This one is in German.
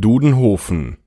Dudenhofen.